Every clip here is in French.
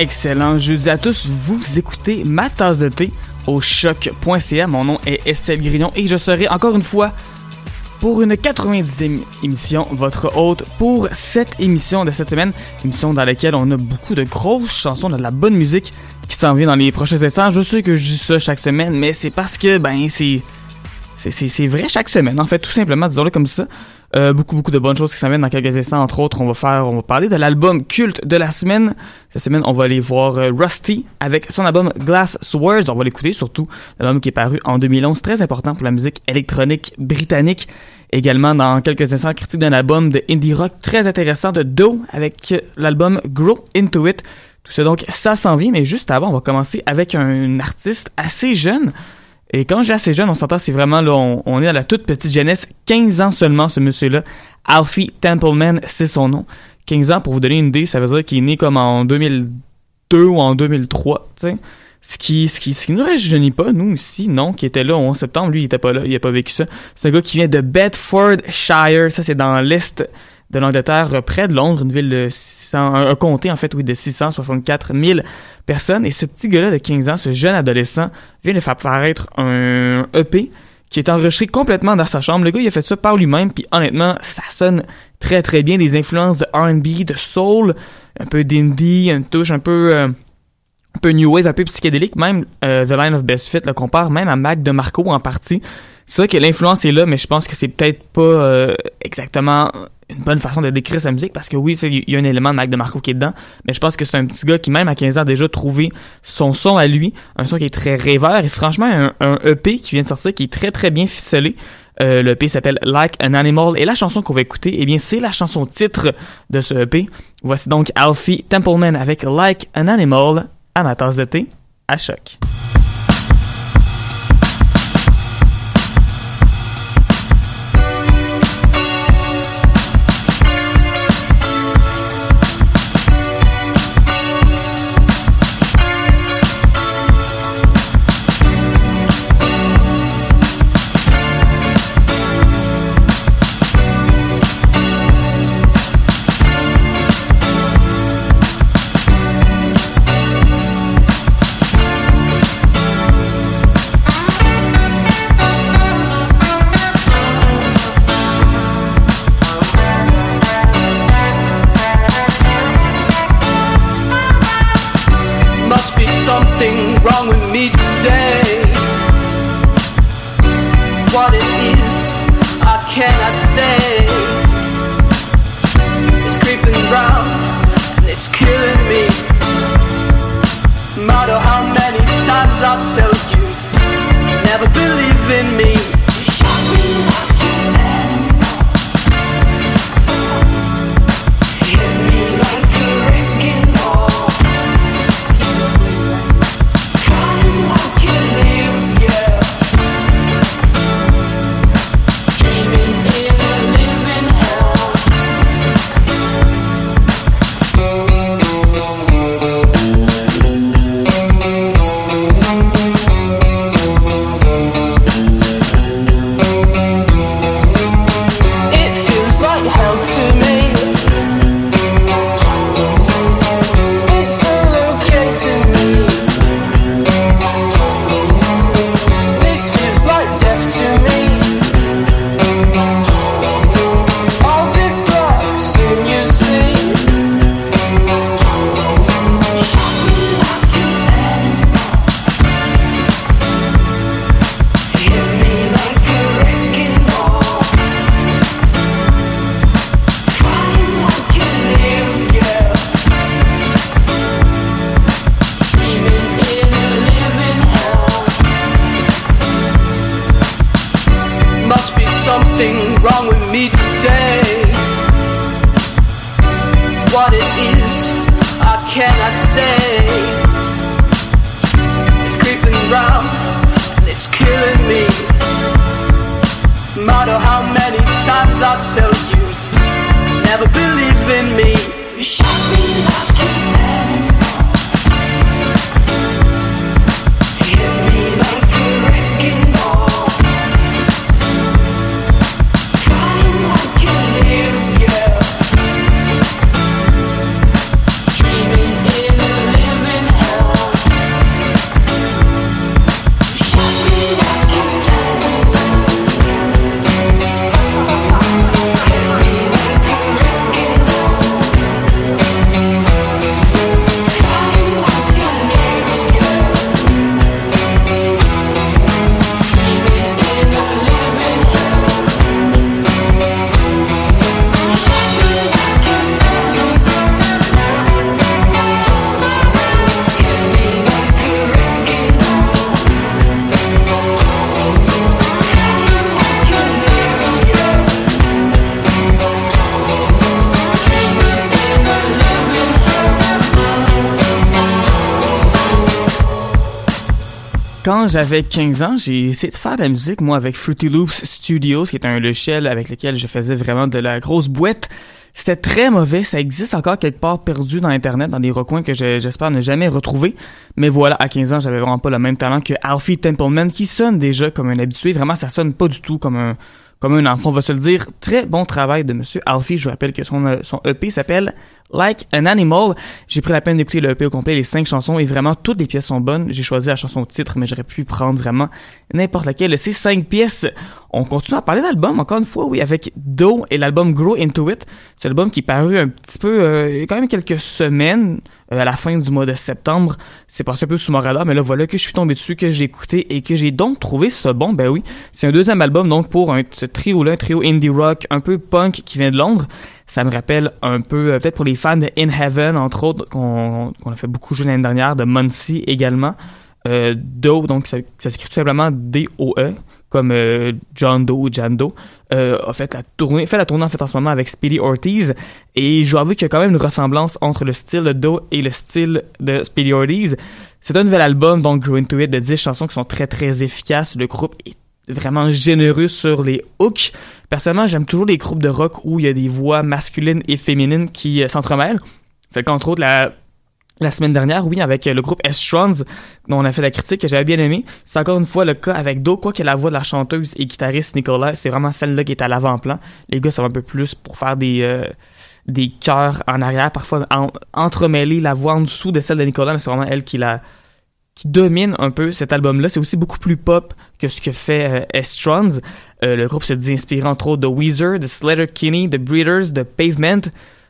Excellent jeudi à tous. Vous écoutez ma tasse de thé au choc.ca. Mon nom est Estelle Grignon et je serai encore une fois pour une 90e émission, votre hôte pour cette émission de cette semaine. Émission dans laquelle on a beaucoup de grosses chansons, de la bonne musique qui s'en vient dans les prochains instants. Je sais que je dis ça chaque semaine, mais c'est parce que, ben, c'est. C'est vrai chaque semaine, en fait, tout simplement, disons-le comme ça. Euh, beaucoup, beaucoup de bonnes choses qui viennent dans quelques instants. Entre autres, on va faire, on va parler de l'album culte de la semaine. Cette semaine, on va aller voir euh, Rusty avec son album Glass Swords. On va l'écouter, surtout l'album qui est paru en 2011, très important pour la musique électronique britannique. Également, dans quelques instants, critique d'un album de indie rock très intéressant de Do avec l'album Grow Into It. Tout ça, donc, ça s'en vient, mais juste avant, on va commencer avec un artiste assez jeune. Et quand j'ai assez jeune, on s'entend, c'est vraiment là, on, est à la toute petite jeunesse, 15 ans seulement, ce monsieur-là. Alfie Templeman, c'est son nom. 15 ans, pour vous donner une idée, ça veut dire qu'il est né comme en 2002 ou en 2003, tu sais. Ce qui, ce qui, ce qui nous rajeunit pas, nous ici, non, qui était là au 11 septembre, lui, il était pas là, il a pas vécu ça. C'est un gars qui vient de Bedfordshire, ça c'est dans l'est de l'Angleterre, près de Londres, une ville de 600, un comté en fait, oui, de 664 000 personnes. Et ce petit gars-là de 15 ans, ce jeune adolescent, vient de faire paraître un EP qui est enregistré complètement dans sa chambre. Le gars, il a fait ça par lui-même, puis honnêtement, ça sonne très très bien. Des influences de R&B, de soul, un peu d'indie, une touche un peu... Euh, un peu new wave, un peu psychédélique, même euh, The Line of Best Fit le compare même à Mac de Marco en partie. C'est vrai que l'influence est là, mais je pense que c'est peut-être pas euh, exactement une bonne façon de décrire sa musique parce que oui, il y a un élément de Mac de Marco qui est dedans, mais je pense que c'est un petit gars qui, même à 15 ans, a déjà trouvé son son à lui, un son qui est très rêveur et franchement, un, un EP qui vient de sortir qui est très très bien ficelé. Euh, le EP s'appelle Like an Animal et la chanson qu'on va écouter, eh bien, c'est la chanson titre de ce EP. Voici donc Alfie Templeman avec Like an Animal à ma tasse de thé à choc. What I cannot say. It's creeping round, and it's killing me. No matter how many times I tell you, never believe in me. Never believe in me. J'avais 15 ans, j'ai essayé de faire de la musique, moi, avec Fruity Loops Studios, qui est un logiciel avec lequel je faisais vraiment de la grosse boîte. C'était très mauvais, ça existe encore quelque part perdu dans Internet, dans des recoins que je- j'espère ne jamais retrouver. Mais voilà, à 15 ans, j'avais vraiment pas le même talent que Alfie Templeman, qui sonne déjà comme un habitué. Vraiment, ça sonne pas du tout comme un, comme un enfant, on va se le dire. Très bon travail de Monsieur Alfie. Je vous rappelle que son, euh, son EP s'appelle Like an Animal. J'ai pris la peine d'écouter le EP au complet, les cinq chansons, et vraiment toutes les pièces sont bonnes. J'ai choisi la chanson titre, mais j'aurais pu prendre vraiment n'importe laquelle. Ces cinq pièces, on continue à parler d'album, encore une fois, oui, avec Do et l'album Grow Into It. C'est l'album qui est paru un petit peu, euh, quand même quelques semaines, euh, à la fin du mois de septembre. C'est passé un peu sous mon radar, mais là, voilà que je suis tombé dessus, que j'ai écouté et que j'ai donc trouvé ça bon. Ben oui, c'est un deuxième album, donc pour un, ce trio-là, un trio indie rock un peu punk qui vient de Londres. Ça me rappelle un peu, euh, peut-être pour les fans de In Heaven, entre autres, qu'on a fait beaucoup jouer l'année dernière, de Muncie également. Euh, Doe, donc ça, ça s'écrit tout simplement D-O-E, comme euh, John Doe ou Jan Doe, euh, a fait la tournée, fait la tournée en fait en ce moment avec Speedy Ortiz. Et je dois avouer qu'il y a quand même une ressemblance entre le style de Doe et le style de Speedy Ortiz. C'est un nouvel album, donc Grow Into It, de 10 chansons qui sont très très efficaces. Le groupe est vraiment généreux sur les hooks. Personnellement, j'aime toujours les groupes de rock où il y a des voix masculines et féminines qui euh, s'entremêlent. C'est le entre autres, la, semaine dernière, oui, avec euh, le groupe S-Trons, dont on a fait la critique, que j'avais bien aimé. C'est encore une fois le cas avec Do, quoi que la voix de la chanteuse et guitariste Nicolas, c'est vraiment celle-là qui est à l'avant-plan. Les gars, ça va un peu plus pour faire des... euh, des chœurs en arrière, parfois en- entremêler la voix en dessous de celle de Nicolas, mais c'est vraiment elle qui la qui domine un peu cet album-là. C'est aussi beaucoup plus pop que ce que fait euh, S-Trons. Euh, le groupe se dit inspiré entre autres de Weezer, de Slater Kinney, de Breeders, de Pavement.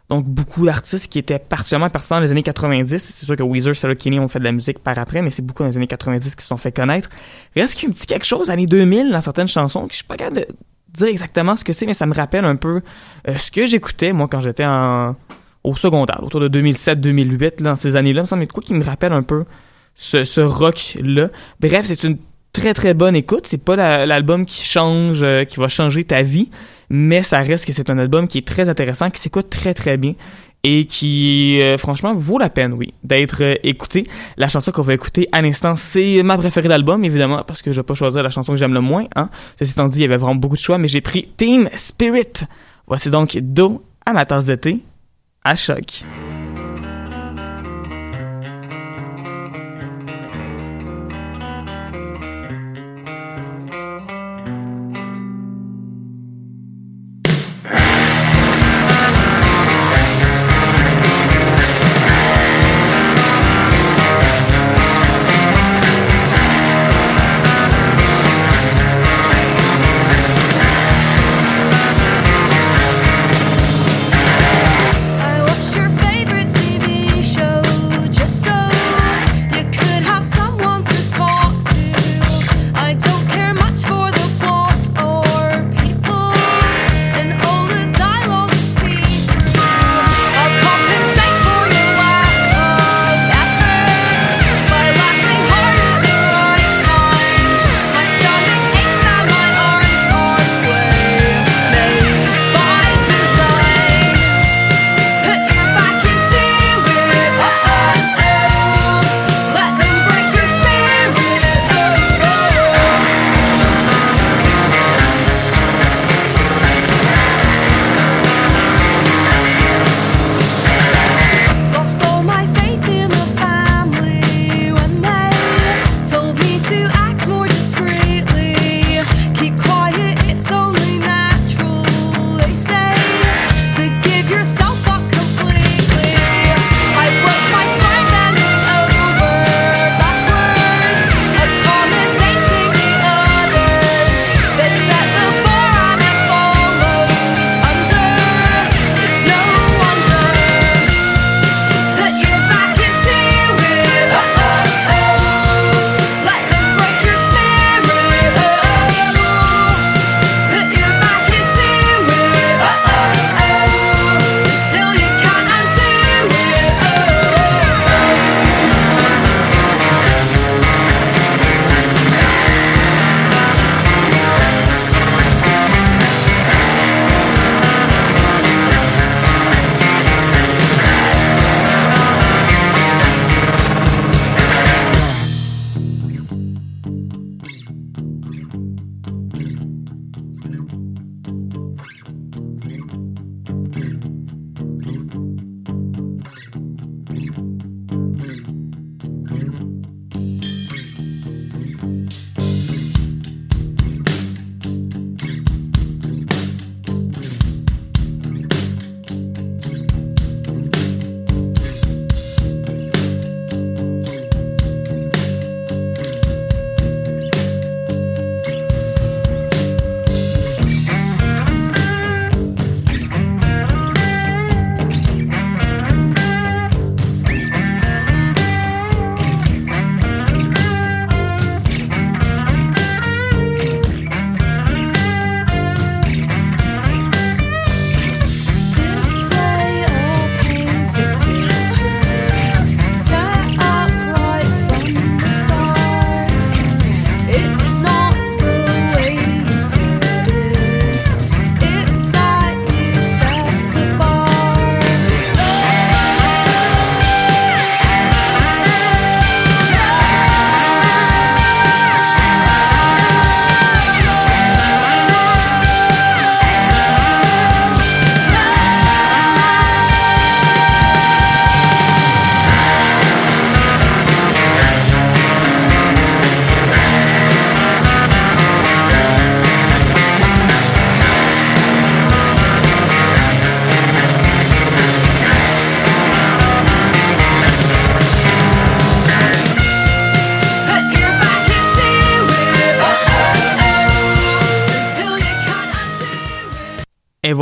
Donc, beaucoup d'artistes qui étaient particulièrement pertinents dans les années 90. C'est sûr que Weezer, Sarah Kinney ont fait de la musique par après, mais c'est beaucoup dans les années 90 qui se sont fait connaître. Reste qu'il y a petit quelque chose, années 2000, dans certaines chansons, que je suis pas capable de dire exactement ce que c'est, mais ça me rappelle un peu euh, ce que j'écoutais, moi, quand j'étais en au secondaire, autour de 2007-2008, dans ces années-là. Il me semble quoi qui me rappelle un peu ce, ce rock-là. Bref, c'est une très très bonne écoute. C'est pas l'album qui change, euh, qui va changer ta vie, mais ça reste que c'est un album qui est très intéressant, qui s'écoute très très bien et qui euh, franchement vaut la peine, oui, d'être euh, écouté. La chanson qu'on va écouter à l'instant, c'est ma préférée d'album, évidemment, parce que je vais pas choisir la chanson que j'aime le moins. Hein. Ceci étant dit, il y avait vraiment beaucoup de choix, mais j'ai pris Team Spirit. Voici donc Do à ma tasse de thé à choc.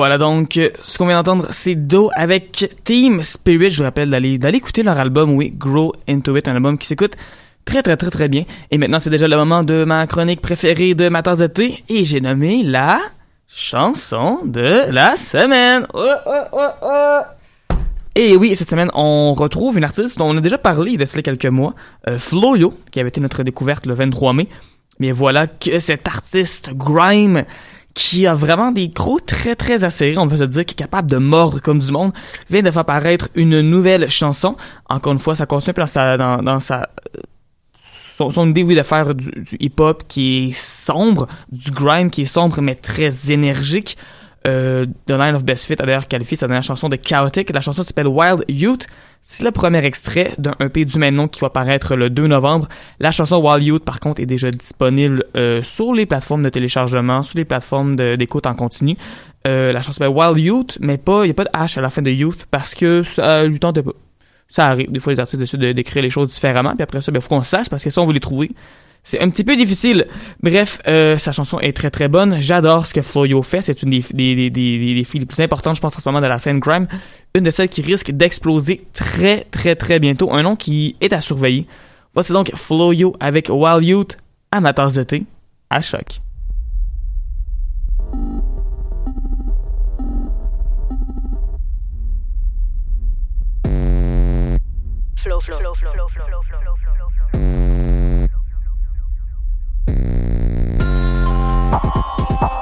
Voilà donc, ce qu'on vient d'entendre, c'est Do avec Team Spirit. Je vous rappelle d'aller écouter leur album, oui, Grow Into It, un album qui s'écoute très très très très bien. Et maintenant, c'est déjà le moment de ma chronique préférée de ma tasse de thé, et j'ai nommé la chanson de la semaine. Oh, oh, oh. Et oui, cette semaine, on retrouve une artiste dont on a déjà parlé il y a cela quelques mois, euh, Floyo, qui avait été notre découverte le 23 mai. Mais voilà que cet artiste grime qui a vraiment des crocs très très acérés, on va se dire, qui est capable de mordre comme du monde, vient de faire paraître une nouvelle chanson. Encore une fois, ça continue dans sa, dans, sa, son, son idée, oui, de faire du, du hip-hop qui est sombre, du grind qui est sombre mais très énergique. Euh, The Line of Best Fit a d'ailleurs qualifié sa dernière chanson de chaotic. La chanson s'appelle Wild Youth. C'est le premier extrait d'un EP du même nom qui va paraître le 2 novembre. La chanson Wild Youth, par contre, est déjà disponible euh, sur les plateformes de téléchargement, sur les plateformes d'écoute en continu. Euh, la chanson s'appelle Wild Youth, mais pas, il a pas de H à la fin de Youth parce que ça lui tentait pas. Ça arrive. Des fois, les artistes décident de- d'écrire les choses différemment, puis après ça, il faut qu'on sache parce que ça, on veut les trouver. C'est un petit peu difficile. Bref, euh, sa chanson est très très bonne. J'adore ce que Floyo fait. C'est une des, filles les plus importantes, je pense, en ce moment de la scène crime. Une de celles qui risque d'exploser très très très bientôt. Un nom qui est à surveiller. Voici donc Floyo avec Wild Youth tasse de thé à choc. Flow, flow, flow, flow, flow, flow, flow. Oh.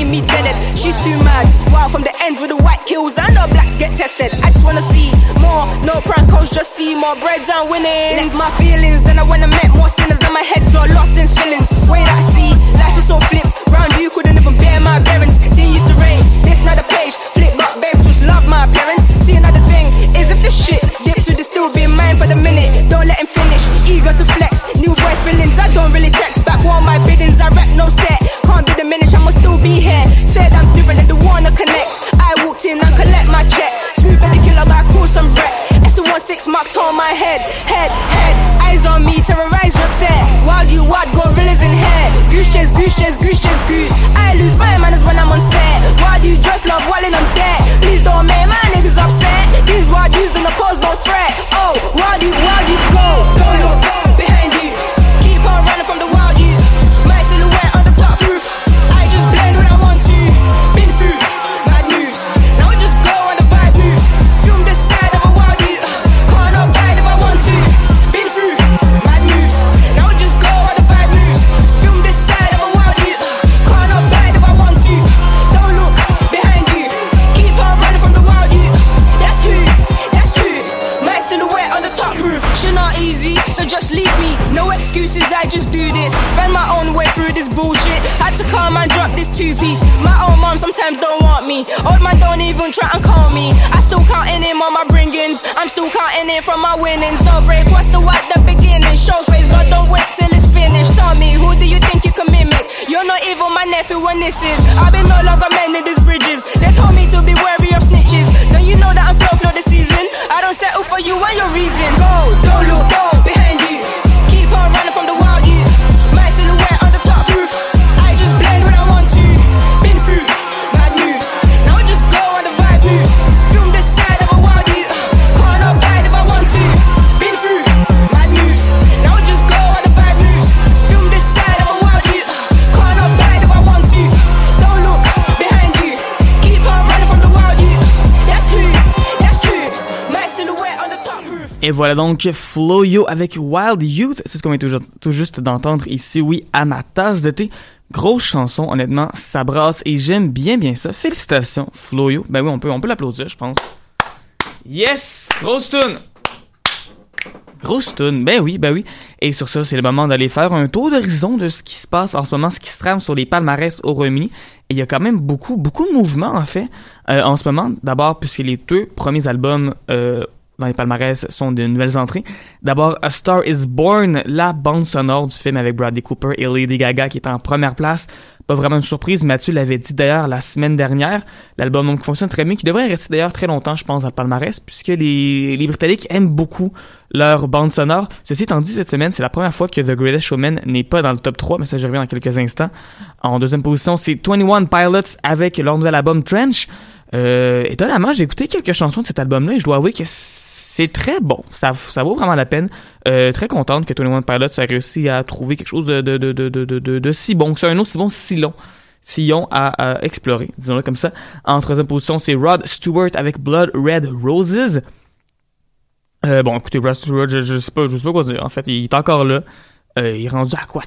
You me? She's too mad. Wild from the ends with the white kills and the blacks get tested. I just wanna see more. No prankos, just see more breads and winning. Left my feelings, then I went and met more sinners. Now my head's all lost in feelings. Way that I see, life is so flipped. Round you couldn't even bear my bearings. They used to rain, this not a page. Flip back, babe, just love my parents. See another thing is if this shit dips, should it still be mine for the minute? Don't let him finish. Eager to flex, new boy feelings. I don't really text back all my biddings. I rap no set, I still be here. Said I'm different and the wanna connect. I walked in and collect my check. Smooth the killer by cool some wreck. S16 marked on my head, head, head. Eyes on me, terrorize your set. Wild you wild, gorillas in hair. Goose chase, goose chase, goose chase, goose. I lose my manners when I'm on set. Voilà donc Floyo avec Wild Youth. C'est ce qu'on vient tout, ju- tout juste d'entendre ici, oui, à ma tasse de thé. Grosse chanson, honnêtement, ça brasse et j'aime bien bien ça. Félicitations, Floyo. Ben oui, on peut, on peut l'applaudir, je pense. Yes! Grosse tune! Grosse tune, ben oui, ben oui. Et sur ça, c'est le moment d'aller faire un tour d'horizon de ce qui se passe en ce moment, ce qui se trame sur les palmarès au Royaume-Uni. Et il y a quand même beaucoup, beaucoup de mouvements, en fait, euh, en ce moment. D'abord, puisque les deux premiers albums euh, dans les palmarès sont de nouvelles entrées. D'abord, A Star is Born, la bande sonore du film avec Bradley Cooper et Lady Gaga qui est en première place. Pas vraiment une surprise, Mathieu l'avait dit d'ailleurs la semaine dernière. L'album fonctionne très bien, qui devrait rester d'ailleurs très longtemps, je pense, dans le palmarès, puisque les, les Britanniques aiment beaucoup leur bande sonore. Ceci étant dit, cette semaine, c'est la première fois que The Greatest Showman n'est pas dans le top 3, mais ça je reviens dans quelques instants. En deuxième position, c'est 21 Pilots avec leur nouvel album Trench. Euh, étonnamment, j'ai écouté quelques chansons de cet album-là et je dois avouer que c'est très bon. Ça, ça vaut vraiment la peine. Euh, très contente que 21 Pilots ait réussi à trouver quelque chose de, de, de, de, de, de, de si bon. C'est un autre si bon, si long. Sillon à, à explorer, disons-le comme ça. En troisième position, c'est Rod Stewart avec Blood Red Roses. Euh, bon, écoutez, Rod Stewart, je, je sais pas, je sais pas quoi dire. En fait, il est encore là. Euh, il est rendu à quoi?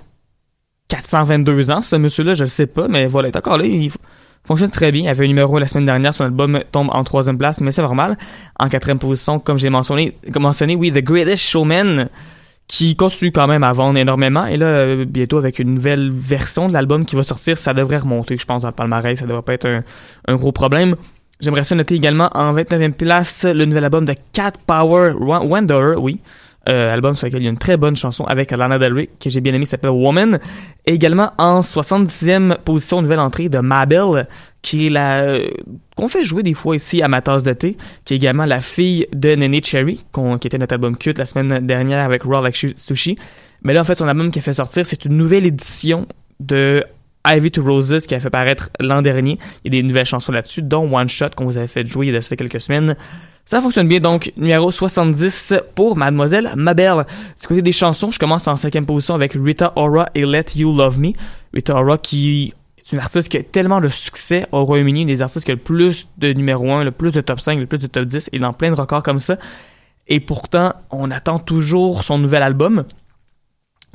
422 ans, ce monsieur-là, je le sais pas, mais voilà, il est encore là. Il fonctionne très bien. Il avait un numéro la semaine dernière, son album tombe en troisième place, mais c'est normal. En quatrième position, comme j'ai mentionné, mentionné, oui, The Greatest Showman, qui continue quand même à vendre énormément. Et là, euh, bientôt, avec une nouvelle version de l'album qui va sortir, ça devrait remonter, je pense, dans le palmarès. Ça devrait pas être un, un gros problème. J'aimerais ça noter également en 29e place le nouvel album de Cat Power Wanderer, oui. Euh, album sur lequel il y a une très bonne chanson avec Lana Del Rey que j'ai bien aimé, s'appelle Woman. Et également en 70e position, nouvelle entrée de Mabel, qui est la euh, qu'on fait jouer des fois ici à ma tasse de thé, qui est également la fille de Nene Cherry, qu'on- qui était notre album culte la semaine dernière avec Raw Like Sushi. Mais là, en fait, son album qui a fait sortir, c'est une nouvelle édition de Ivy to Roses qui a fait paraître l'an dernier. Il y a des nouvelles chansons là-dessus, dont One Shot qu'on vous avait fait jouer il y a de quelques semaines. Ça fonctionne bien, donc numéro 70 pour Mademoiselle Mabel. Du côté des chansons, je commence en cinquième position avec Rita Ora et Let You Love Me. Rita Ora qui est une artiste qui a tellement de succès au Royaume-Uni, une des artistes qui a le plus de numéro 1, le plus de top 5, le plus de top 10, et dans plein de records comme ça. Et pourtant, on attend toujours son nouvel album.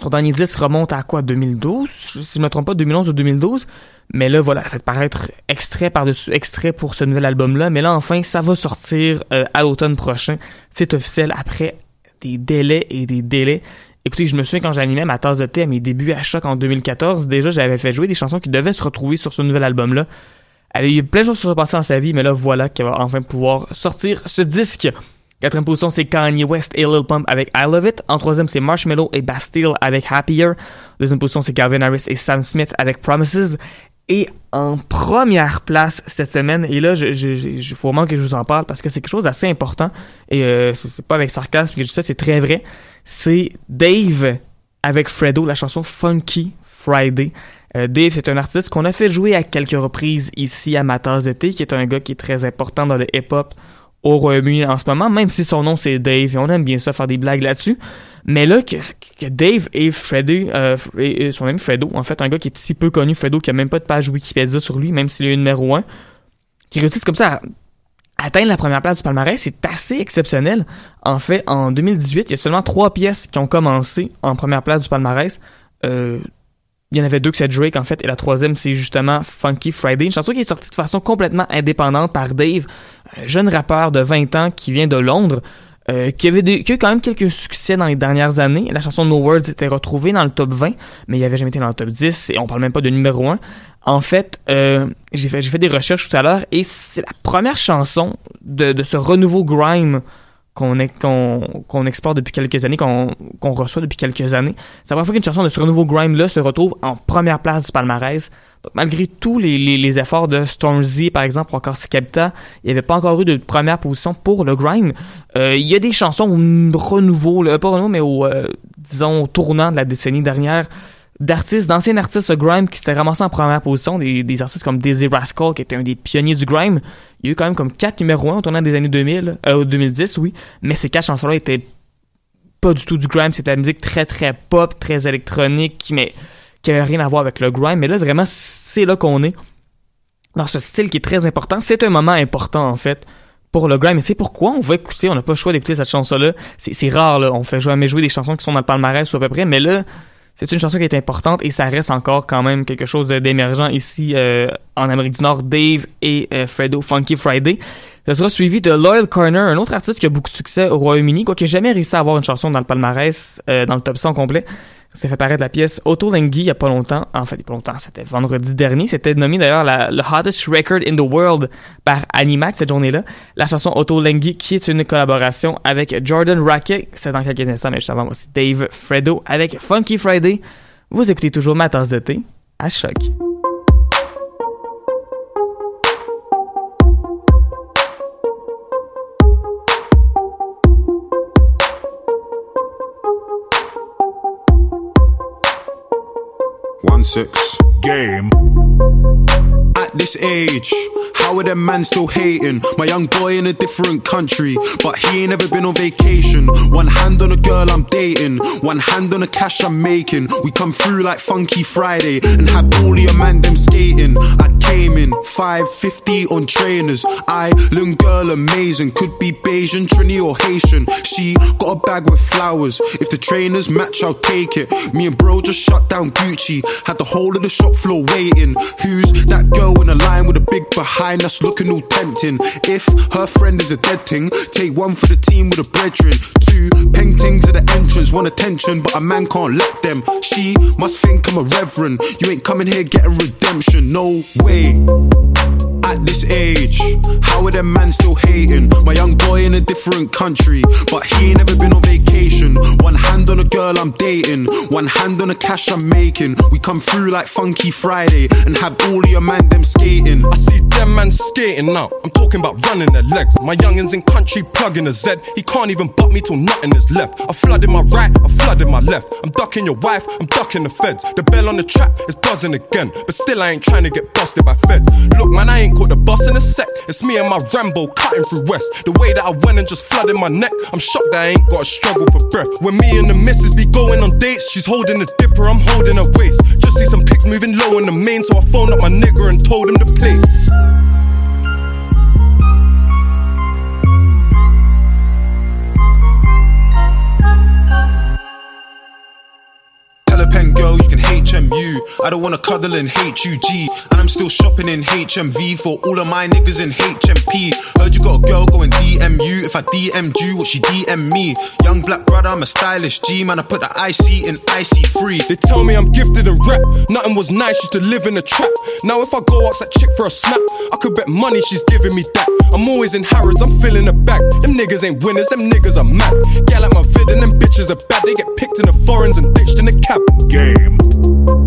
Son dernier disque remonte à quoi 2012 Si je ne me trompe pas, 2011 ou 2012. Mais là, voilà, elle a fait paraître extrait par-dessus extrait pour ce nouvel album-là. Mais là, enfin, ça va sortir euh, à l'automne prochain. C'est officiel après des délais et des délais. Écoutez, je me souviens quand j'animais ma tasse de thé à mes débuts à Choc en 2014, déjà j'avais fait jouer des chansons qui devaient se retrouver sur ce nouvel album-là. Elle a eu plein de choses qui se sont dans sa vie, mais là voilà qu'elle va enfin pouvoir sortir ce disque. Quatrième position, c'est Kanye West et Lil Pump avec I Love It. En troisième, c'est Marshmello et Bastille avec Happier. Deuxième position, c'est Calvin Harris et Sam Smith avec Promises. Et en première place cette semaine, et là, je- faut vraiment que je vous en parle parce que c'est quelque chose d'assez important. Et euh, c'est pas avec sarcasme que je dis ça, c'est très vrai. C'est Dave avec Fredo, la chanson Funky Friday. Euh, Dave, c'est un artiste qu'on a fait jouer à quelques reprises ici à ma tasse de thé, qui est un gars qui est très important dans le hip-hop au en ce moment, même si son nom c'est Dave, et on aime bien ça faire des blagues là-dessus. Mais là, que, Dave et Fredo, euh, son ami Fredo, en fait, un gars qui est si peu connu, Fredo, qui a même pas de page Wikipédia sur lui, même s'il est numéro 1, qui réussissent comme ça à atteindre la première place du palmarès, c'est assez exceptionnel. En fait, en 2018, il y a seulement trois pièces qui ont commencé en première place du palmarès. Euh, il y en avait deux que c'est Drake en fait, et la troisième c'est justement Funky Friday, une chanson qui est sortie de façon complètement indépendante par Dave, un jeune rappeur de 20 ans qui vient de Londres, euh, qui, avait eu quand même quelques succès dans les dernières années. La chanson No Words était retrouvée dans le top 20, mais il avait jamais été dans le top 10, et on parle même pas de numéro 1. En fait, euh, j'ai fait, j'ai fait des recherches tout à l'heure, et c'est la première chanson de ce renouveau grime qu'on exporte depuis quelques années, qu'on reçoit depuis quelques années. C'est la première fois qu'une chanson de ce renouveau grime-là se retrouve en première place du palmarès. Donc, malgré tous les, efforts de Stormzy, par exemple, ou encore Skepta, il n'y avait pas encore eu de première position pour le grime. Euh, il y a des chansons au renouveau, là, pas renouveau, mais au, euh, disons, au tournant de la décennie dernière, d'artistes, d'anciens artistes grime qui s'étaient ramassés en première position, des, des artistes comme Dizzy Rascal, qui était un des pionniers du grime. Il y a eu quand même comme quatre numéros 1 au tournant des années 2000, euh, 2010, oui, mais ces quatre chansons-là étaient pas du tout du grime, c'était la musique très très pop, très électronique, mais qui avait rien à voir avec le grime. Mais là, vraiment, c'est là qu'on est dans ce style qui est très important. C'est un moment important, en fait, pour le grime. Et c'est pourquoi on va écouter, on n'a pas le choix d'écouter cette chanson-là. C'est c'est rare, là. On fait jamais jouer des chansons qui sont dans le palmarès ou à peu près, mais là, c'est une chanson qui est importante et ça reste encore quand même quelque chose d'émergent ici euh, en Amérique du Nord. Dave et euh, Fredo Funky Friday. Ce sera suivi de Loyal Corner, un autre artiste qui a beaucoup de succès au Royaume-Uni, quoique jamais réussi à avoir une chanson dans le palmarès, euh, dans le top 100 complet. Ça fait paraître la pièce Otolenghi il y a pas longtemps. En fait, il y a pas longtemps, c'était vendredi dernier. C'était nommé d'ailleurs le hottest record in the world par Animax cette journée-là. La chanson Otolenghi qui est une collaboration avec Jordan Rackett. C'est dans quelques instants, mais juste avant, aussi Dave Fredo avec Funky Friday. Vous écoutez toujours ma tasse de thé à choc. One six. Game. At this age, how are them man still hating? My young boy in a different country, but he ain't ever been on vacation. One hand on a girl I'm dating, one hand on the cash I'm making. We come through like Funky Friday and have all your man them skating. I came in 550 on trainers. I, little girl, amazing. Could be Bayesian, Trini, or Haitian. She got a bag with flowers. If the trainers match, I'll take it. Me and bro just shut down Gucci. Had the whole of the shop floor waiting. Who's that girl in a line with a big behind us looking all tempting? If her friend is a dead thing, take one for the team with a brethren. Two paintings at the entrance, want attention, but a man can't let them. She must think I'm a reverend. You ain't coming here getting redemption, no way. At this age, how are them man still hating? My young boy in a different country, but he ain't never been on vacation. One hand on a girl I'm dating, one hand on the cash I'm making. We come through like Funky Friday and have all your man them skating. I see them man skating now. I'm talking about running their legs. My youngins in country plugging a Z. He can't even butt me till nothing is left. I flooded my right, I flooded my left. I'm ducking your wife, I'm ducking the feds. The bell on the trap is buzzing again, but still I ain't trying to get busted by feds. Look, man, I ain't caught the bus in a sec. It's me and my Rambo cutting through West. The way that I went and just flooded my neck, I'm shocked that I ain't got a struggle for breath. When me and the missus be going on dates, she's holding a dipper, I'm holding her waist. Just see some pics moving low in the main, so I phoned up my nigga and told him to play. Can I don't wanna cuddle in HUG. And I'm still shopping in HMV for all of my niggas in HMP. Heard you got a girl going DMU. If I DM'd you, what she DM me? Young black brother, I'm a stylish G. Man, I put the IC in IC3. They tell me I'm gifted in rap. Nothing was nice, used to live in a trap. Now if I go ask that chick for a snap, I could bet money she's giving me that. I'm always in Harrods, I'm filling the back. Them niggas ain't winners, them niggas are mad. Yeah, like my vid and them bitches are bad. They get picked in the foreigns and ditched in the cab. Game.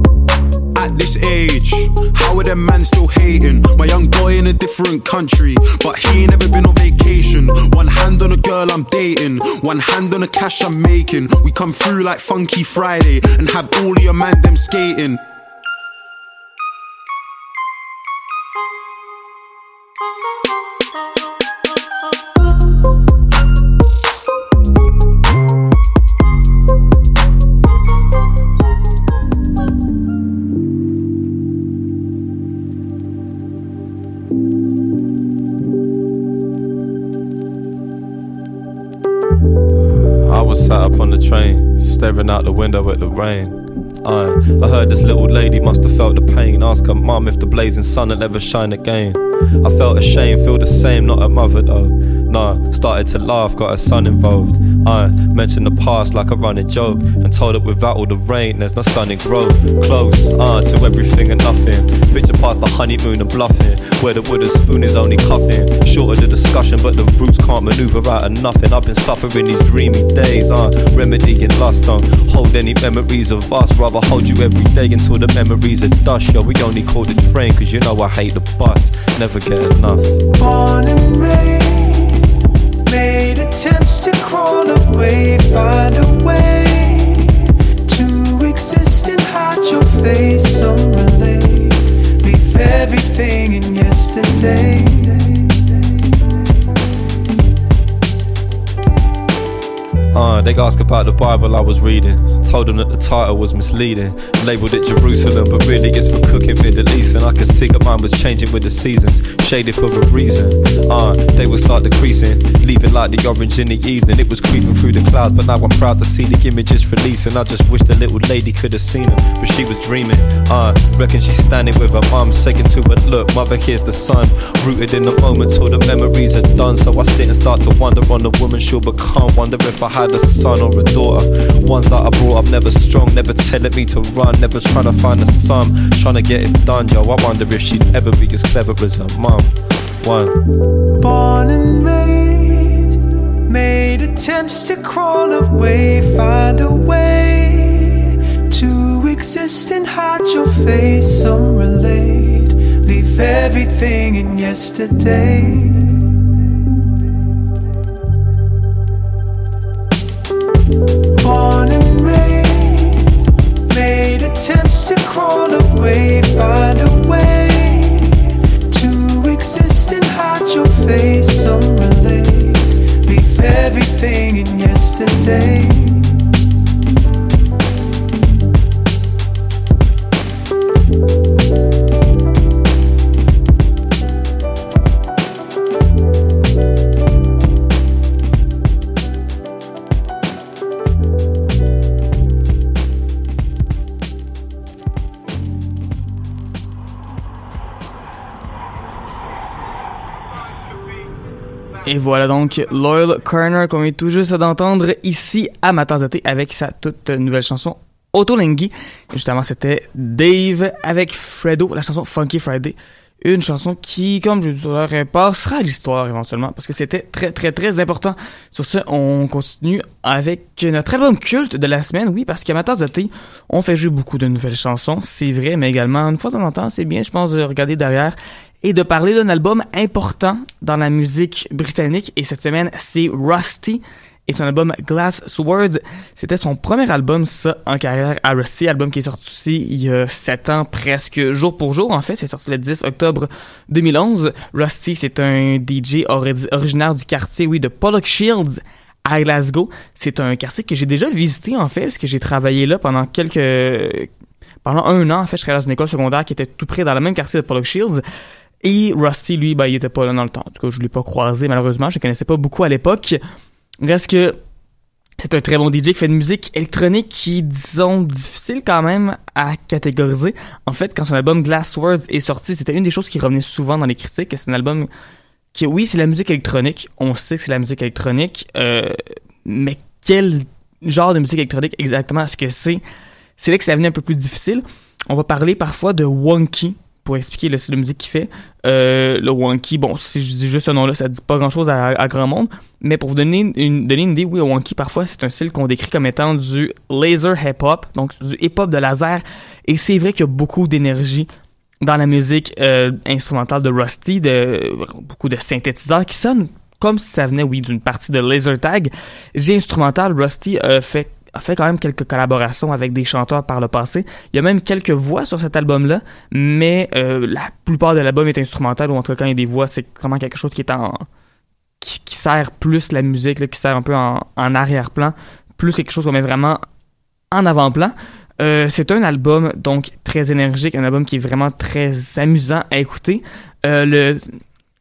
At this age, how are them man still hating? My young boy in a different country, but he ain't never been on vacation. One hand on a girl I'm dating, one hand on the cash I'm making. We come through like Funky Friday and have all your man them skating. Train, staring out the window at the rain. I heard this little lady must have felt the pain. Ask her mum if the blazing sun will ever shine again. I felt ashamed, feel the same, not a mother though. Nah, started to laugh, got her son involved. I mentioned the past like a running joke and told it without all the rain, there's no stunning growth. Close, uh, to everything and nothing. Picture past the honeymoon and bluffing, where the wooden spoon is only cuffing. Shorter the discussion, but the roots can't maneuver out of nothing. I've been suffering these dreamy days, uh, remedying lust. Don't hold any memories of us, rather hold you every day until the memories are dust. Yo, we only call the train, cause you know I hate the bus. Never get enough. Born and raised, made attempts to crawl away, find a way to exist and hide your face. Some relate, leave everything in yesterday. Uh, they asked about the Bible I was reading. Told them that the title was misleading. Labeled it Jerusalem, but really it's for cooking Middle East. And I could see that mine was changing with the seasons, shaded for a reason. Uh, they would start decreasing, leaving like the orange in the evening. It was creeping through the clouds, but now I'm proud to see the images releasing. I just wish the little lady could have seen them, but she was dreaming. Uh, reckon she's standing with her mum, saying to her, Look, mother, here's the sun. Rooted in the moment till the memories are done. So I sit and start to wonder on the woman she'll become. Wonder if I had a son or a daughter. Ones that I brought up never strong, never telling me to run, never trying to find a sum, trying to get it done. Yo, I wonder if she'd ever be as clever as her mum. One. Born and raised, made attempts to crawl away, find a way to exist and hide your face. Some relate, leave everything in yesterday. Attempts to crawl away, find a way to exist and hide your face. Some relate, leave everything in yesterday. Et voilà donc Loyal Corner qu'on vient tout juste d'entendre ici à ma tasse de thé avec sa toute nouvelle chanson Autolingui. Justement, c'était Dave avec Fredo, la chanson Funky Friday. Une chanson qui, comme je dirais, passera à l'histoire éventuellement parce que c'était très très très important. Sur ce, on continue avec notre album culte de la semaine. Oui, parce qu'à ma tasse de thé, on fait jouer beaucoup de nouvelles chansons. C'est vrai, mais également, une fois de temps en temps, c'est bien, je pense, de regarder derrière et de parler d'un album important dans la musique britannique. Et cette semaine, c'est Rusty et son album Glass Swords. C'était son premier album, ça, en carrière à Rusty, album qui est sorti il y a 7 ans, presque jour pour jour, en fait. C'est sorti le 10 octobre 2011. Rusty, c'est un DJ ori- originaire du quartier, oui, de Pollock Shields à Glasgow. C'est un quartier que j'ai déjà visité, en fait, parce que j'ai travaillé là pendant quelques... Pendant un an, en fait, je travaillais dans une école secondaire qui était tout près dans le même quartier de Pollock Shields. Et Rusty, lui, ben, il était pas là dans le temps. En tout cas, je l'ai pas croisé, malheureusement. Je connaissais pas beaucoup à l'époque. Reste que c'est un très bon DJ qui fait une musique électronique qui, disons, difficile quand même à catégoriser. En fait, quand son album Glass Words est sorti, c'était une des choses qui revenait souvent dans les critiques. C'est un album qui, oui, c'est la musique électronique. On sait que c'est la musique électronique. Euh, mais quel genre de musique électronique exactement est-ce que c'est? C'est là que ça venait un peu plus difficile. On va parler parfois de wonky pour expliquer le style de musique qu'il fait. Euh, le wonky, bon, si je dis juste ce nom-là, ça dit pas grand-chose à, grand monde, mais pour vous donner une, donner une idée, oui, le wonky, parfois, c'est un style qu'on décrit comme étant du laser hip-hop, donc du hip-hop de laser, et c'est vrai qu'il y a beaucoup d'énergie dans la musique euh, instrumentale de Rusty, de, beaucoup de synthétiseurs qui sonnent comme si ça venait, oui, d'une partie de laser tag. J'ai instrumental, Rusty fait a fait quand même quelques collaborations avec des chanteurs par le passé. Il y a même quelques voix sur cet album-là, mais euh, la plupart de l'album est instrumental, ou en tout cas quand il y a des voix, c'est vraiment quelque chose qui est en... qui, sert plus la musique, là, qui sert un peu en, en arrière-plan, plus quelque chose qu'on met vraiment en avant-plan. Euh, c'est un album donc très énergique, un album qui est vraiment très amusant à écouter. Euh, le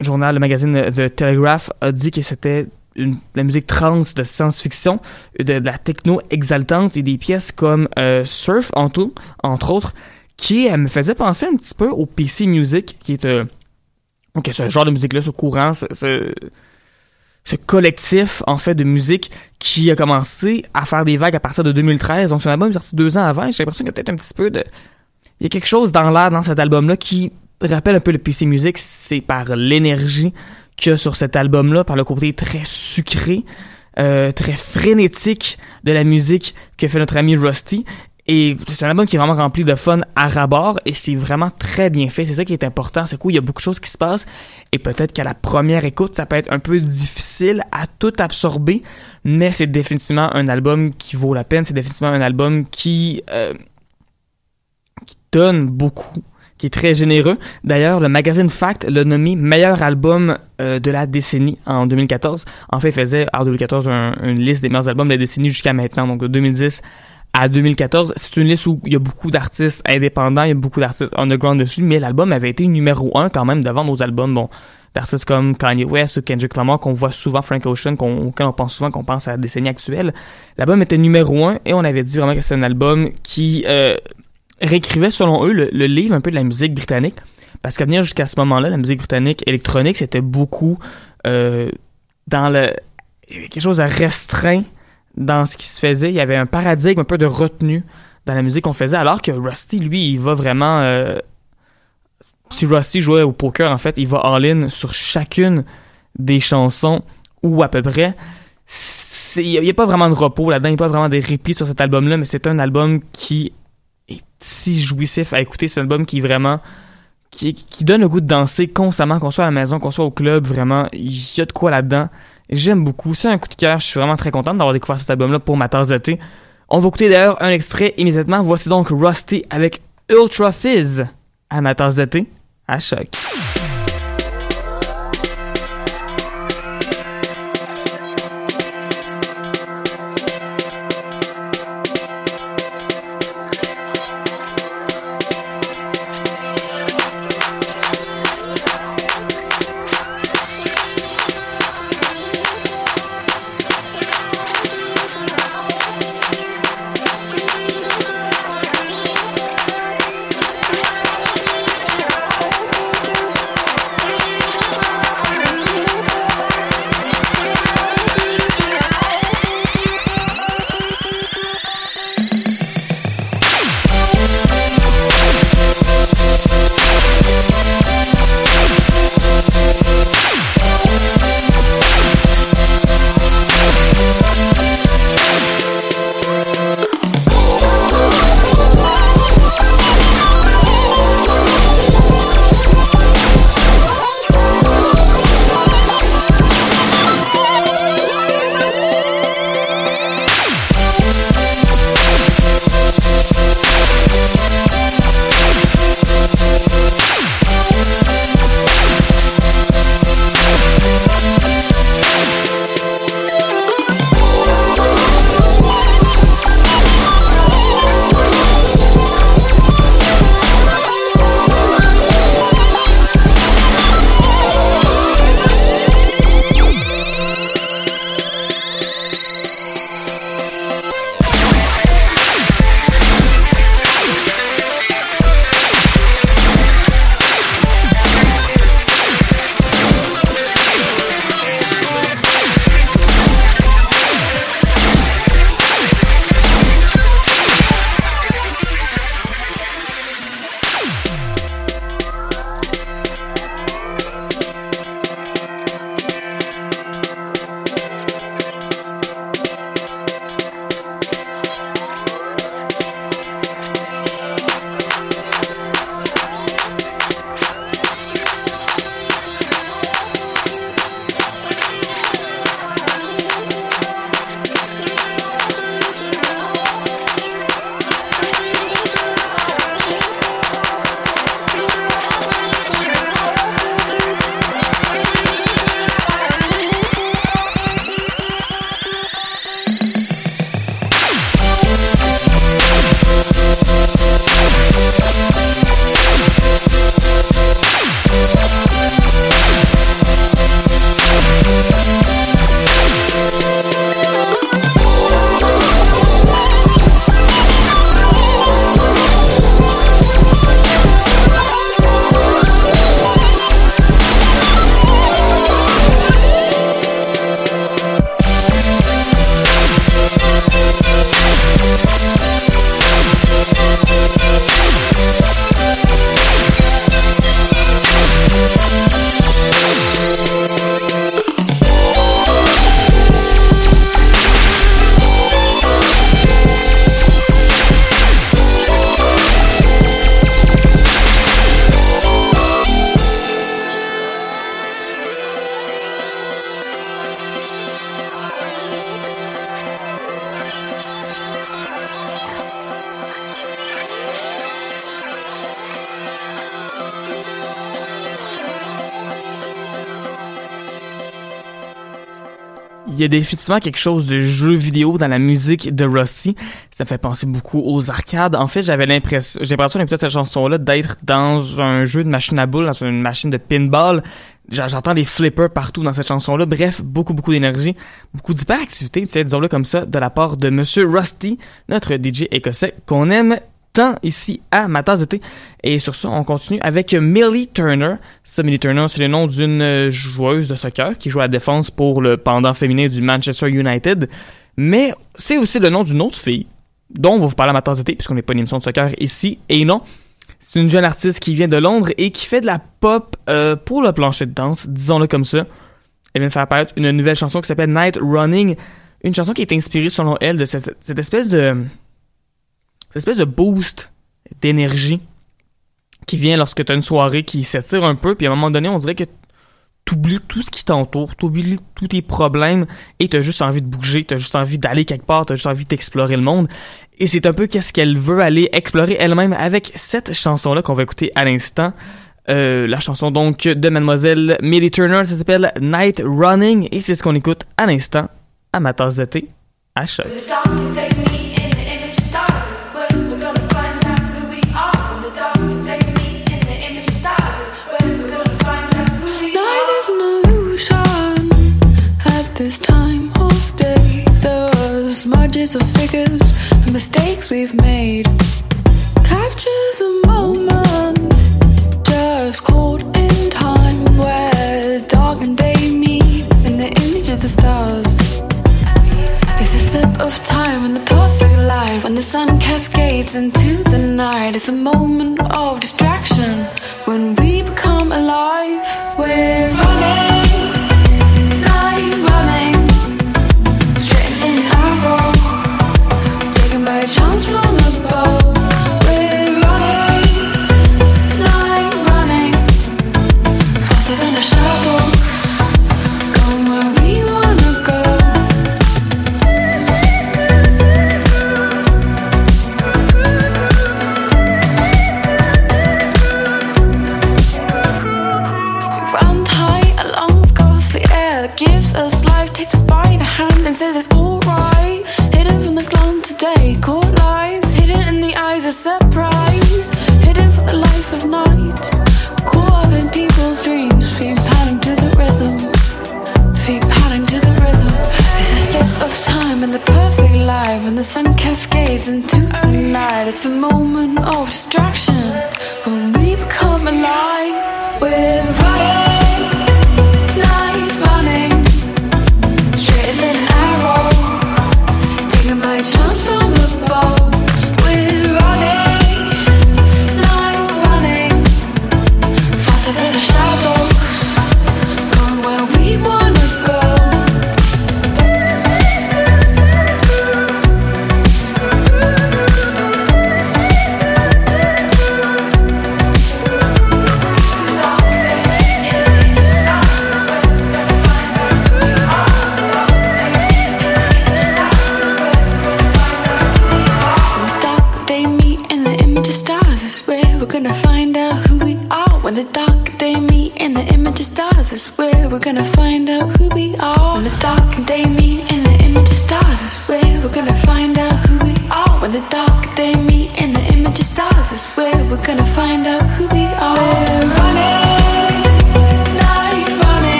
journal, le magazine The Telegraph a dit que c'était de la musique trans de science-fiction, de, la techno exaltante et des pièces comme euh, Surf, en tout, entre autres, qui euh, me faisait penser un petit peu au PC Music, qui est euh, ce genre de musique-là, ce courant, ce, collectif, en fait, de musique qui a commencé à faire des vagues à partir de 2013. Donc, son album est sorti deux ans avant. J'ai l'impression qu'il y a peut-être un petit peu de... Il y a quelque chose dans l'air dans cet album-là qui rappelle un peu le PC Music. C'est par l'énergie que sur cet album-là, par le côté très sucré, euh, très frénétique de la musique que fait notre ami Rusty. Et c'est un album qui est vraiment rempli de fun à rabord et c'est vraiment très bien fait. C'est ça qui est important. C'est cool, il y a beaucoup de choses qui se passent et peut-être qu'à la première écoute, ça peut être un peu difficile à tout absorber, mais c'est définitivement un album qui vaut la peine. C'est définitivement un album qui, euh, qui donne beaucoup qui est très généreux. D'ailleurs, le magazine Fact l'a nommé meilleur album euh, de la décennie en 2014. En fait, il faisait en 2014 un- une liste des meilleurs albums de la décennie jusqu'à maintenant, donc de 2010 à 2014. C'est une liste où il y a beaucoup d'artistes indépendants, il y a beaucoup d'artistes underground dessus, mais l'album avait été numéro un quand même devant nos albums, bon, d'artistes comme Kanye West ou Kendrick Lamar, qu'on voit souvent, Frank Ocean, qu'on, on pense souvent qu'on pense à la décennie actuelle. L'album était numéro un et on avait dit vraiment que c'était un album qui euh, réécrivait, selon eux, le, livre un peu de la musique britannique. Parce qu'à venir jusqu'à ce moment-là, la musique britannique électronique, c'était beaucoup euh, dans le... quelque chose de restreint dans ce qui se faisait. Il y avait un paradigme un peu de retenue dans la musique qu'on faisait, alors que Rusty, lui, il va vraiment... euh, si Rusty jouait au poker, en fait, il va all-in sur chacune des chansons, ou à peu près. Il n'y a, pas vraiment de repos là-dedans, il n'y a pas vraiment de répit sur cet album-là, mais c'est un album qui est si jouissif à écouter. C'est un album qui vraiment... Qui, qui donne le goût de danser constamment, qu'on soit à la maison, qu'on soit au club, vraiment. Il y a de quoi là-dedans. J'aime beaucoup. C'est un coup de cœur. Je suis vraiment très contente d'avoir découvert cet album-là pour ma. On va écouter d'ailleurs un extrait immédiatement. Voici donc Rusty avec Ultra Fizz à ma tasse de à choc. Y a définitivement quelque chose de jeu vidéo dans la musique de Rusty. Ça me fait penser beaucoup aux arcades. En fait, j'avais l'impression, j'ai l'impression d'écouter cette chanson-là d'être dans un jeu de machine à boules, dans une machine de pinball. J'entends des flippers partout dans cette chanson-là. Bref, beaucoup, beaucoup d'énergie, beaucoup d'hyperactivité, disons-le comme ça, de la part de Monsieur Rusty, notre DJ écossais, qu'on aime tant ici à ma. Et sur ça, on continue avec Millie Turner. Ça, Millie Turner, c'est le nom d'une euh, joueuse de soccer qui joue à la défense pour le pendant féminin du Manchester United. Mais c'est aussi le nom d'une autre fille dont on va vous parler à ma puisqu'on n'est pas une émission de soccer ici. Et non, c'est une jeune artiste qui vient de Londres et qui fait de la pop euh, pour le plancher de danse, disons-le comme ça. Elle vient de faire apparaître une nouvelle chanson qui s'appelle Night Running. Une chanson qui est inspirée, selon elle, de cette espèce de cette espèce de boost d'énergie qui vient lorsque tu as une soirée qui s'étire un peu, puis à un moment donné, on dirait que t'oublies tout ce qui t'entoure, t'oublies tous tes problèmes et t'as juste envie de bouger, t'as juste envie d'aller quelque part, t'as juste envie d'explorer le monde. Et c'est un peu qu'est-ce qu'elle veut aller explorer elle-même avec cette chanson-là qu'on va écouter à l'instant. Euh, la chanson donc de Mademoiselle Millie Turner, ça s'appelle Night Running et c'est ce qu'on écoute à l'instant à ma tasse de thé à choc. Smudges of figures and mistakes we've made captures a moment just caught in time where dark and day meet in the image of the stars. It's a slip of time in the perfect light when the sun cascades into the night. It's a moment of distraction when we become alive. We're the sun cascades into the night. It's the moment of distraction oh,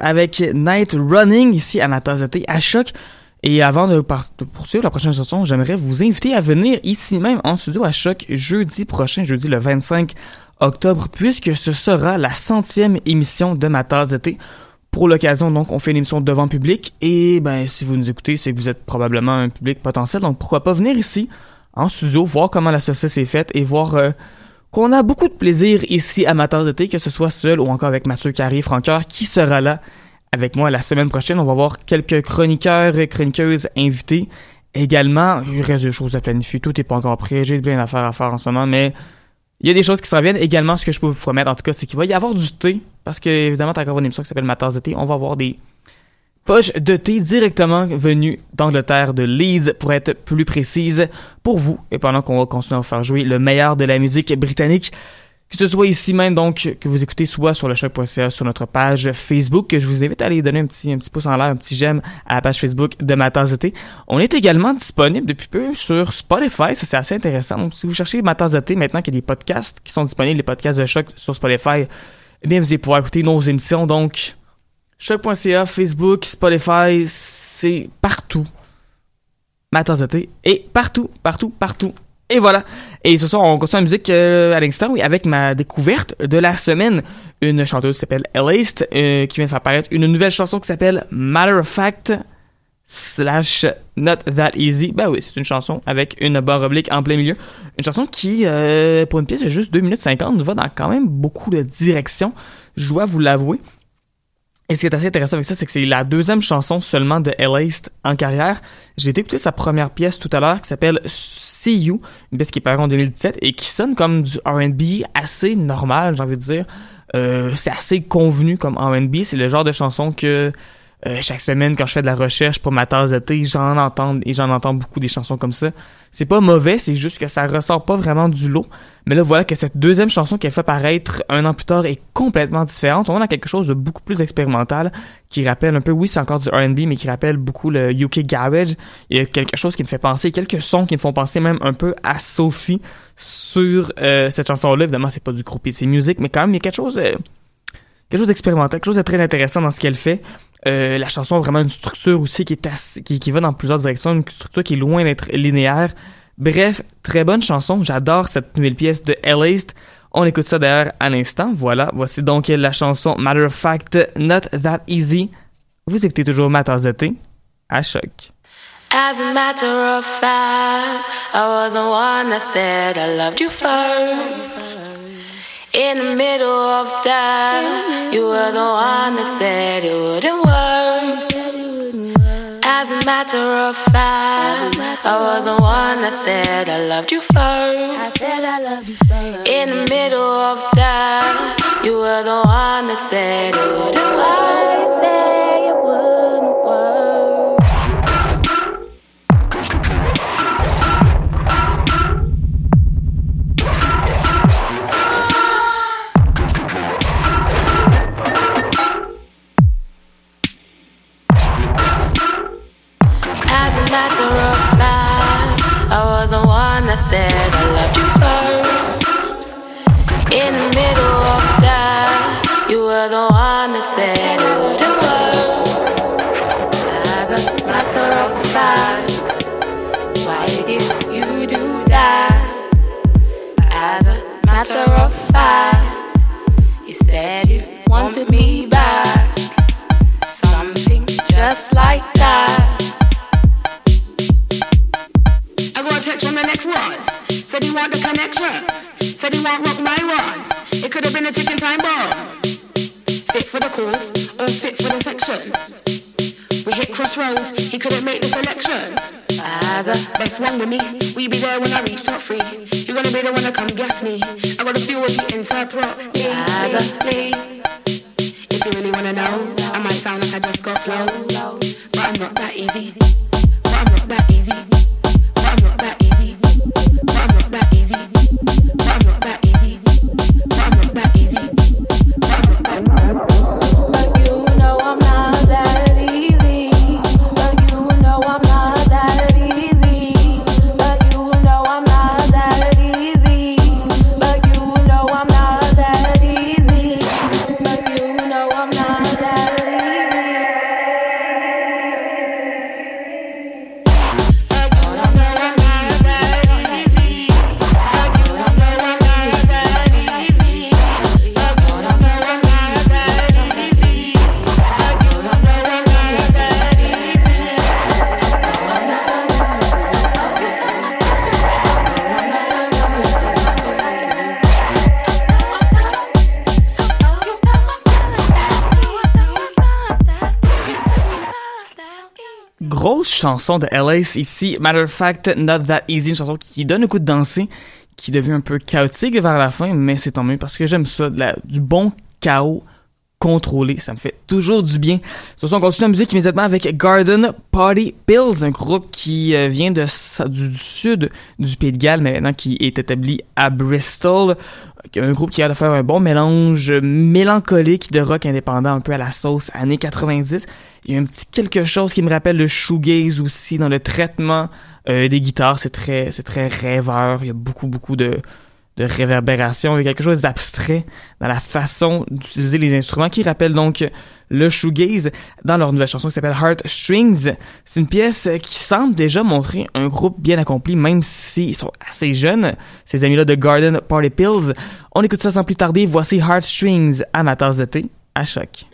avec Night Running ici à ma tasse de à choc. Et avant de, poursuivre la prochaine chanson, j'aimerais vous inviter à venir ici même en studio à choc jeudi prochain, jeudi le 25 octobre, puisque ce sera la centième émission de ma tasse de thé Pour l'occasion, donc, on fait une émission devant public et ben si vous nous écoutez, c'est que vous êtes probablement un public potentiel. Donc pourquoi pas venir ici en studio, voir comment la saucisse est faite et voir euh, qu'on a beaucoup de plaisir ici à Mateurs d'été, que ce soit seul ou encore avec Mathieu Carré, Francoeur, qui sera là avec moi la semaine prochaine. On va voir quelques chroniqueurs et chroniqueuses invités. Également, il reste des choses à planifier. Tout n'est pas encore prêt. J'ai plein d'affaires à faire en ce moment, mais il y a des choses qui se reviennent. Également, ce que je peux vous promettre, en tout cas, c'est qu'il va y avoir du thé. Parce que, évidemment, t'as encore une émission qui s'appelle Mateurs d'été. On va avoir des poches de thé directement venues d'Angleterre, de Leeds, pour être plus précise, pour vous. Et pendant qu'on va continuer à faire jouer le meilleur de la musique britannique, que ce soit ici même, donc, que vous écoutez soit sur le choc.ca, sur notre page Facebook, que je vous invite à aller donner un petit, un petit pouce en l'air, un petit j'aime à la page Facebook de Ma Tasse thé. On est également disponible depuis peu sur Spotify, ça c'est assez intéressant. Donc, si vous cherchez Ma Tasse de thé, maintenant qu'il y a des podcasts qui sont disponibles, les podcasts de choc sur Spotify, eh bien, vous allez pouvoir écouter nos émissions, donc, choc.ca, Facebook, Spotify, c'est partout. Ma tasse partout, partout, partout. Et voilà. Et ce soir, on continue la musique euh, à l'instant, oui, avec ma découverte de la semaine. Une chanteuse qui s'appelle Elast, euh, qui vient de faire apparaître une nouvelle chanson qui s'appelle Matter of Fact slash Not That Easy. Ben oui, c'est une chanson avec une barre oblique en plein milieu. Une chanson qui, euh, pour une pièce de juste 2 minutes 50, va dans quand même beaucoup de directions. Je dois vous l'avouer. Et ce qui est assez intéressant avec ça, c'est que c'est la deuxième chanson seulement de Elast en carrière. J'ai été écouter sa première pièce tout à l'heure qui s'appelle See You, une pièce qui est parue en 2017 et qui sonne comme du R&B assez normal, j'ai envie de dire. Euh, c'est assez convenu comme R&B. C'est le genre de chanson que euh, chaque semaine, quand je fais de la recherche pour ma tasse de thé, j'en entends et j'en entends beaucoup des chansons comme ça. C'est pas mauvais, c'est juste que ça ressort pas vraiment du lot. Mais là, voilà que cette deuxième chanson qu'elle fait paraître un an plus tard est complètement différente. On a quelque chose de beaucoup plus expérimental qui rappelle un peu, oui, c'est encore du R&B, mais qui rappelle beaucoup le UK Garage. Il y a quelque chose qui me fait penser, quelques sons qui me font penser même un peu à Sophie sur euh, cette chanson-là. Évidemment, c'est pas du groupe c'est musique, mais quand même, il y a quelque chose, euh, quelque chose d'expérimental, quelque chose de très intéressant dans ce qu'elle fait. Euh, la chanson a vraiment une structure aussi qui est qui, qui va dans plusieurs directions, une structure qui est loin d'être linéaire. Bref, très bonne chanson. J'adore cette nouvelle pièce de Elast. On écoute ça d'ailleurs à l'instant. Voilà, voici donc la chanson Matter of Fact, Not That Easy. Vous écoutez toujours ma tasse de thé à choc. As a matter of fact, I was the one that said I loved you first. In the middle of that, you were the one that said it wouldn't work. As a matter of fact, I was the one that said I loved you first. I said I loved you first. In the middle of that, you were the one that said it wouldn't work. Matter of fact, I was the one that said I loved you first. In the middle of that, you were the one that said it wouldn't work. As a matter of fact, why did you do that? As a matter of fact, you said you wanted me back. Something just like that. For the section. We hit crossroads. He couldn't make the selection. As a best one with me, we be there when I reach top three. You're gonna be the one to come guess me. I gotta feel what you interpret. As a if you really wanna know, I might sound like I just got flow, chanson de Alice ici. Matter of fact, Not That Easy, une chanson qui donne le coup de danser, qui devient un peu chaotique vers la fin, mais c'est tant mieux parce que j'aime ça, du bon chaos contrôlé, ça me fait toujours du bien. Ce, on continue la musique immédiatement avec Garden Party Pills, un groupe qui euh, vient de, du, du sud du Pays de Galles, mais maintenant qui est établi à Bristol. Un groupe qui a de faire un bon mélange mélancolique de rock indépendant un peu à la sauce années 90. Il y a un petit quelque chose qui me rappelle le shoegaze aussi dans le traitement euh, des guitares. C'est très, c'est très rêveur. Il y a beaucoup, beaucoup de, de réverbération. Il y a quelque chose d'abstrait dans la façon d'utiliser les instruments qui rappelle donc le shoegaze dans leur nouvelle chanson qui s'appelle Heart Strings. C'est une pièce qui semble déjà montrer un groupe bien accompli, même s'ils sont assez jeunes, ces amis-là de Garden Party Pills. On écoute ça sans plus tarder. Voici Heart Strings à ma tasse de thé à choc.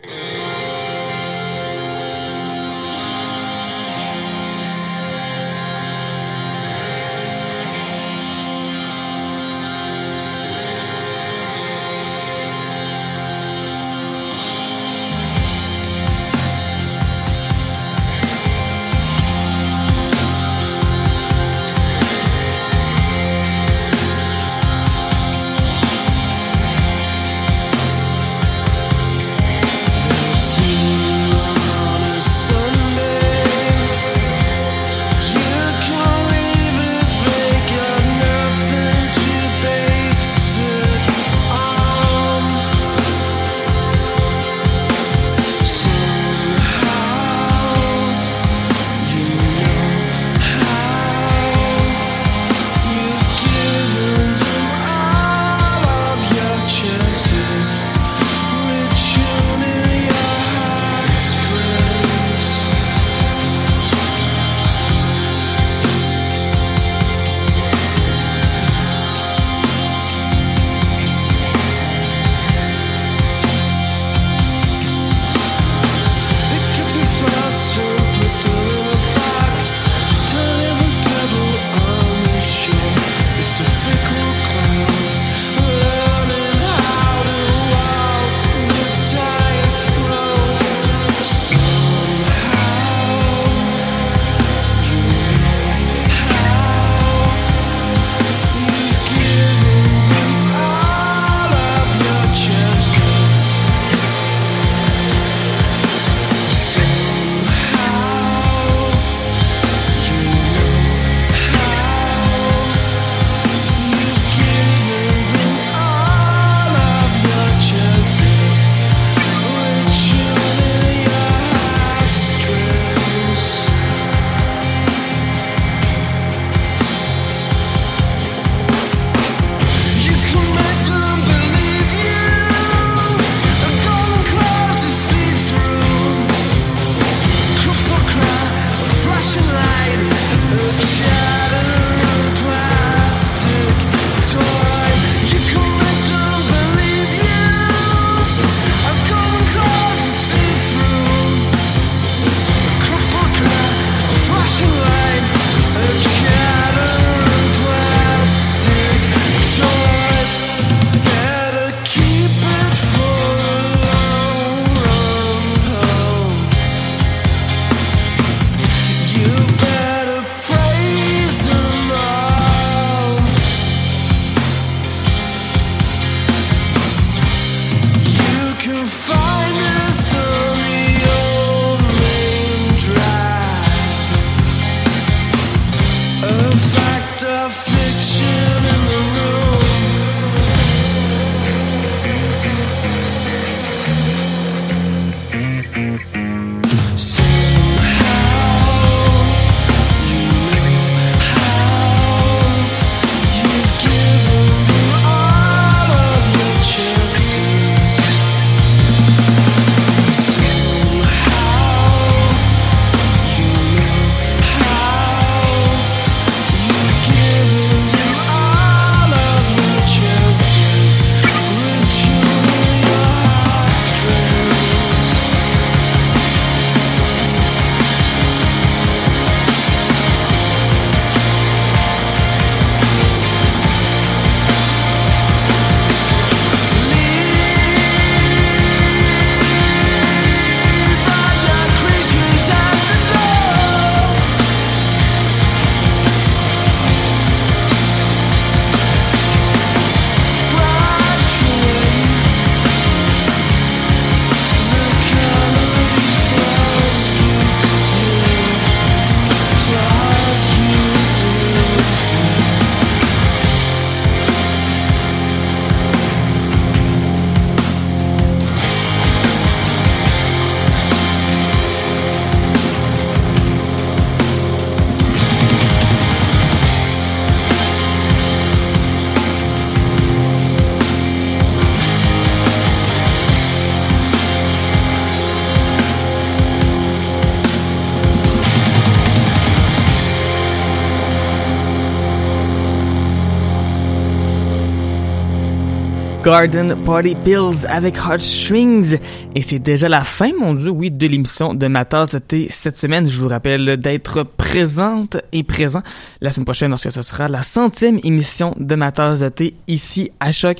Garden Party Pills avec Heartstrings. Et c'est déjà la fin, mon dieu, oui, de l'émission de ma tasse de thé cette semaine. Je vous rappelle d'être présente et présent la semaine prochaine lorsque ce sera la centième émission de ma tasse de thé ici à Choc.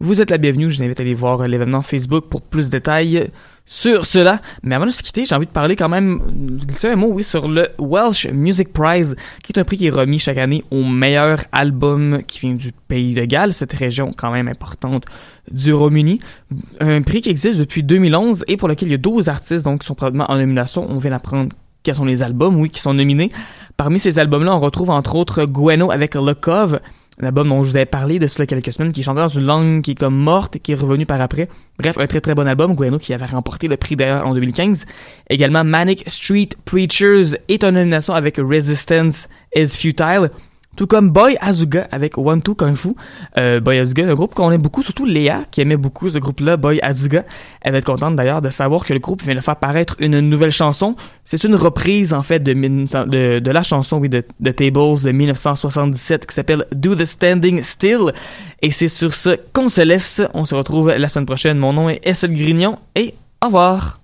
Vous êtes la bienvenue. Je vous invite à aller voir l'événement Facebook pour plus de détails sur cela. Mais avant de se quitter, j'ai envie de parler quand même, glisser un mot, oui, sur le Welsh Music Prize, qui est un prix qui est remis chaque année au meilleur album qui vient du pays de Galles, cette région quand même importante du Royaume-Uni. Un prix qui existe depuis 2011 et pour lequel il y a 12 artistes donc qui sont probablement en nomination. On vient d'apprendre quels sont les albums, oui, qui sont nominés. Parmi ces albums-là, on retrouve entre autres Gueno avec Le Cove, un album dont je vous avais parlé de cela quelques semaines, qui chantait dans une langue qui est comme morte et qui est revenu par après. Bref, un très très bon album, Gueno qui avait remporté le prix d'ailleurs en 2015. Également Manic Street Preachers est en nomination avec Resistance is Futile. Tout comme Boy Azuga avec One Two Kung Fu. Euh, Boy Azuga, un groupe qu'on aime beaucoup, surtout Léa, qui aimait beaucoup ce groupe-là, Boy Azuga. Elle va être contente d'ailleurs de savoir que le groupe vient de faire paraître une nouvelle chanson. C'est une reprise, en fait, de, la chanson, oui, de, de Tables de 1977 qui s'appelle Do the Standing Still. Et c'est sur ce qu'on se laisse. On se retrouve la semaine prochaine. Mon nom est Essel Grignon et au revoir.